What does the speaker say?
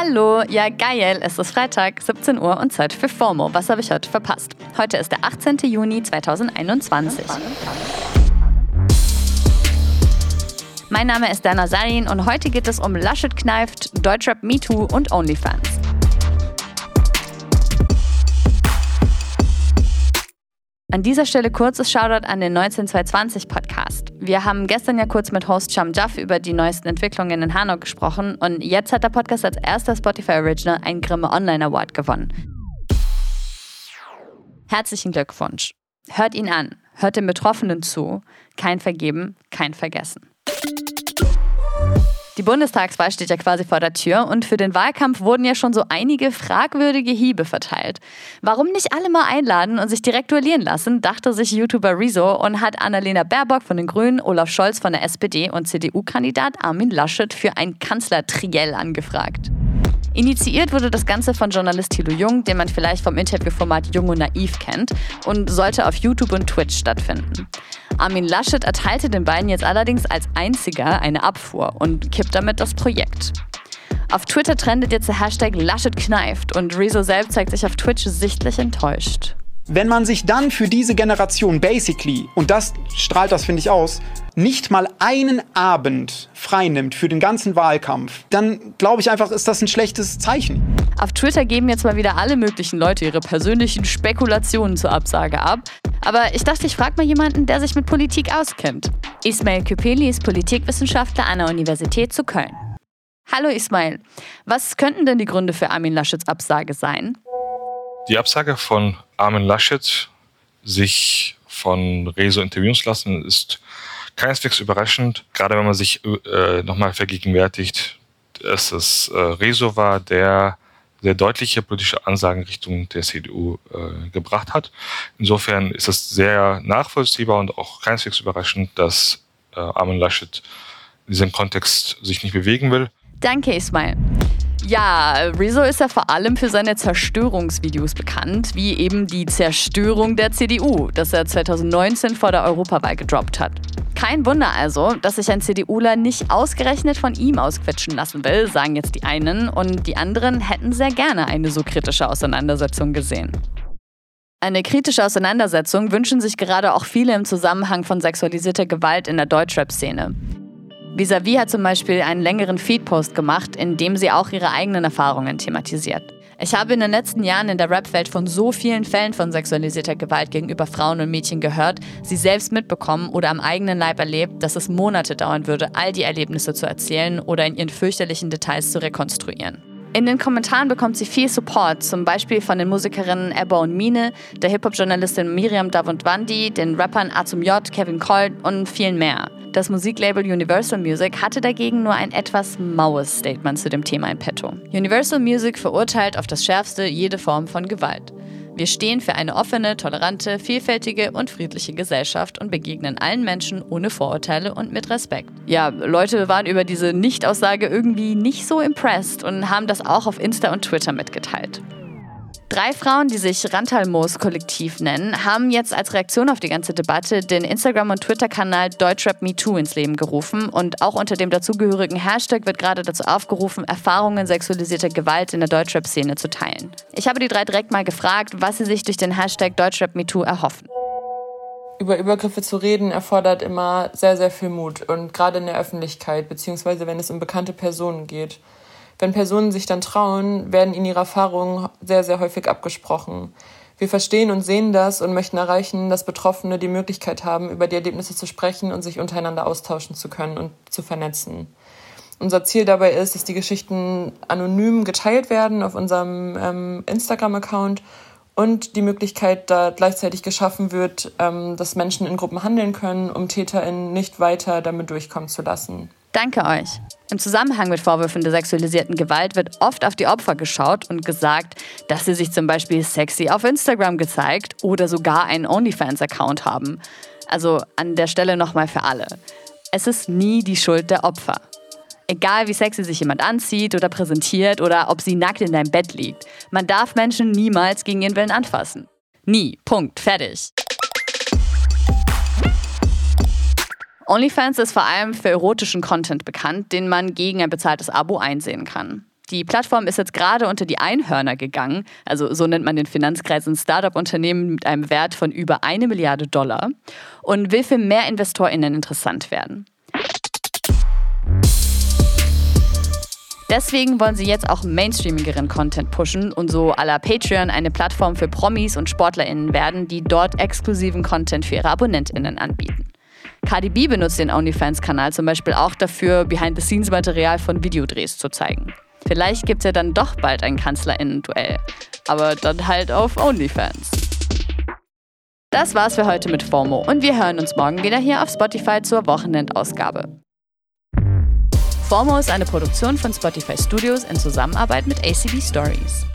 Hallo, ja geil, es ist Freitag, 17 Uhr und Zeit für FOMO. Was habe ich heute verpasst? Heute ist der 18. Juni 2021. Mein Name ist Dana Sarin und heute geht es um Laschet kneift, Deutschrap MeToo und OnlyFans. An dieser Stelle kurzes Shoutout an den 19220 Podcast. Wir haben gestern ja kurz mit Host Cham Jaff über die neuesten Entwicklungen in Hanau gesprochen und jetzt hat der Podcast als erster Spotify Original einen Grimme Online Award gewonnen. Herzlichen Glückwunsch. Hört ihn an, hört den Betroffenen zu. Kein Vergeben, kein Vergessen. Die Bundestagswahl steht ja quasi vor der Tür und für den Wahlkampf wurden ja schon so einige fragwürdige Hiebe verteilt. Warum nicht alle mal einladen und sich direkt duellieren lassen, dachte sich YouTuber Rezo und hat Annalena Baerbock von den Grünen, Olaf Scholz von der SPD und CDU-Kandidat Armin Laschet für ein Kanzlertriell angefragt. Initiiert wurde das Ganze von Journalist Thilo Jung, den man vielleicht vom Interviewformat Jung und Naiv kennt, und sollte auf YouTube und Twitch stattfinden. Armin Laschet erteilte den beiden jetzt allerdings als einziger eine Abfuhr und kippt damit das Projekt. Auf Twitter trendet jetzt der Hashtag Laschet kneift und Rezo selbst zeigt sich auf Twitch sichtlich enttäuscht. Wenn man sich dann für diese Generation basically, und das strahlt das, finde ich, aus, nicht mal einen Abend freinimmt für den ganzen Wahlkampf, dann glaube ich einfach, ist das ein schlechtes Zeichen. Auf Twitter geben jetzt mal wieder alle möglichen Leute ihre persönlichen Spekulationen zur Absage ab. Aber ich dachte, ich frage mal jemanden, der sich mit Politik auskennt. Ismail Küpeli ist Politikwissenschaftler an der Universität zu Köln. Hallo Ismail, was könnten denn die Gründe für Armin Laschets Absage sein? Die Absage von Armin Laschet, sich von Rezo interviewen zu lassen, ist keineswegs überraschend, gerade wenn man sich äh, nochmal vergegenwärtigt, dass es äh, Rezo war, der sehr deutliche politische Ansagen Richtung der CDU äh, gebracht hat. Insofern ist es sehr nachvollziehbar und auch keineswegs überraschend, dass äh, Armin Laschet in diesem Kontext sich nicht bewegen will. Danke, Ismail. Ja, Rezo ist ja vor allem für seine Zerstörungsvideos bekannt, wie eben die Zerstörung der CDU, das er 2019 vor der Europawahl gedroppt hat. Kein Wunder also, dass sich ein CDUler nicht ausgerechnet von ihm ausquetschen lassen will, sagen jetzt die einen, und die anderen hätten sehr gerne eine so kritische Auseinandersetzung gesehen. Eine kritische Auseinandersetzung wünschen sich gerade auch viele im Zusammenhang von sexualisierter Gewalt in der Deutschrap-Szene. Visavi hat zum Beispiel einen längeren Feedpost gemacht, in dem sie auch ihre eigenen Erfahrungen thematisiert. Ich habe in den letzten Jahren in der Rap-Welt von so vielen Fällen von sexualisierter Gewalt gegenüber Frauen und Mädchen gehört, sie selbst mitbekommen oder am eigenen Leib erlebt, dass es Monate dauern würde, all die Erlebnisse zu erzählen oder in ihren fürchterlichen Details zu rekonstruieren. In den Kommentaren bekommt sie viel Support, zum Beispiel von den Musikerinnen Ebba und Mine, der Hip-Hop-Journalistin Miriam Davundwandi, den Rappern Atum J, Kevin Colt und vielen mehr. Das Musiklabel Universal Music hatte dagegen nur ein etwas maues Statement zu dem Thema in petto. Universal Music verurteilt auf das Schärfste jede Form von Gewalt. Wir stehen für eine offene, tolerante, vielfältige und friedliche Gesellschaft und begegnen allen Menschen ohne Vorurteile und mit Respekt. Ja, Leute waren über diese Nichtaussage irgendwie nicht so impressed und haben das auch auf Insta und Twitter mitgeteilt. Drei Frauen, die sich Rantalmoos Kollektiv nennen, haben jetzt als Reaktion auf die ganze Debatte den Instagram- und Twitter-Kanal DeutschrapMeToo ins Leben gerufen und auch unter dem dazugehörigen Hashtag wird gerade dazu aufgerufen, Erfahrungen sexualisierter Gewalt in der Deutschrap-Szene zu teilen. Ich habe die drei direkt mal gefragt, was sie sich durch den Hashtag DeutschrapMeToo erhoffen. Über Übergriffe zu reden erfordert immer sehr, sehr viel Mut und gerade in der Öffentlichkeit, beziehungsweise wenn es um bekannte Personen geht. Wenn Personen sich dann trauen, werden ihnen ihre Erfahrungen sehr, sehr häufig abgesprochen. Wir verstehen und sehen das und möchten erreichen, dass Betroffene die Möglichkeit haben, über die Erlebnisse zu sprechen und sich untereinander austauschen zu können und zu vernetzen. Unser Ziel dabei ist, dass die Geschichten anonym geteilt werden auf unserem ähm, Instagram-Account und die Möglichkeit da gleichzeitig geschaffen wird, ähm, dass Menschen in Gruppen handeln können, um TäterInnen nicht weiter damit durchkommen zu lassen. Danke euch. Im Zusammenhang mit Vorwürfen der sexualisierten Gewalt wird oft auf die Opfer geschaut und gesagt, dass sie sich zum Beispiel sexy auf Instagram gezeigt oder sogar einen OnlyFans-Account haben. Also an der Stelle nochmal für alle. Es ist nie die Schuld der Opfer. Egal wie sexy sich jemand anzieht oder präsentiert oder ob sie nackt in deinem Bett liegt. Man darf Menschen niemals gegen ihren Willen anfassen. Nie. Punkt. Fertig. OnlyFans ist vor allem für erotischen Content bekannt, den man gegen ein bezahltes Abo einsehen kann. Die Plattform ist jetzt gerade unter die Einhörner gegangen, also so nennt man den Finanzkreis ein Startup-Unternehmen mit einem Wert von über eine Milliarde Dollar und will für mehr InvestorInnen interessant werden. Deswegen wollen sie jetzt auch mainstreamigeren Content pushen und so à la Patreon eine Plattform für Promis und SportlerInnen werden, die dort exklusiven Content für ihre AbonnentInnen anbieten. Cardi B benutzt den OnlyFans-Kanal zum Beispiel auch dafür, Behind-the-Scenes-Material von Videodrehs zu zeigen. Vielleicht gibt es ja dann doch bald ein KanzlerInnen-Duell. Aber dann halt auf OnlyFans. Das war's für heute mit FOMO und wir hören uns morgen wieder hier auf Spotify zur Wochenendausgabe. FOMO ist eine Produktion von Spotify Studios in Zusammenarbeit mit ACB Stories.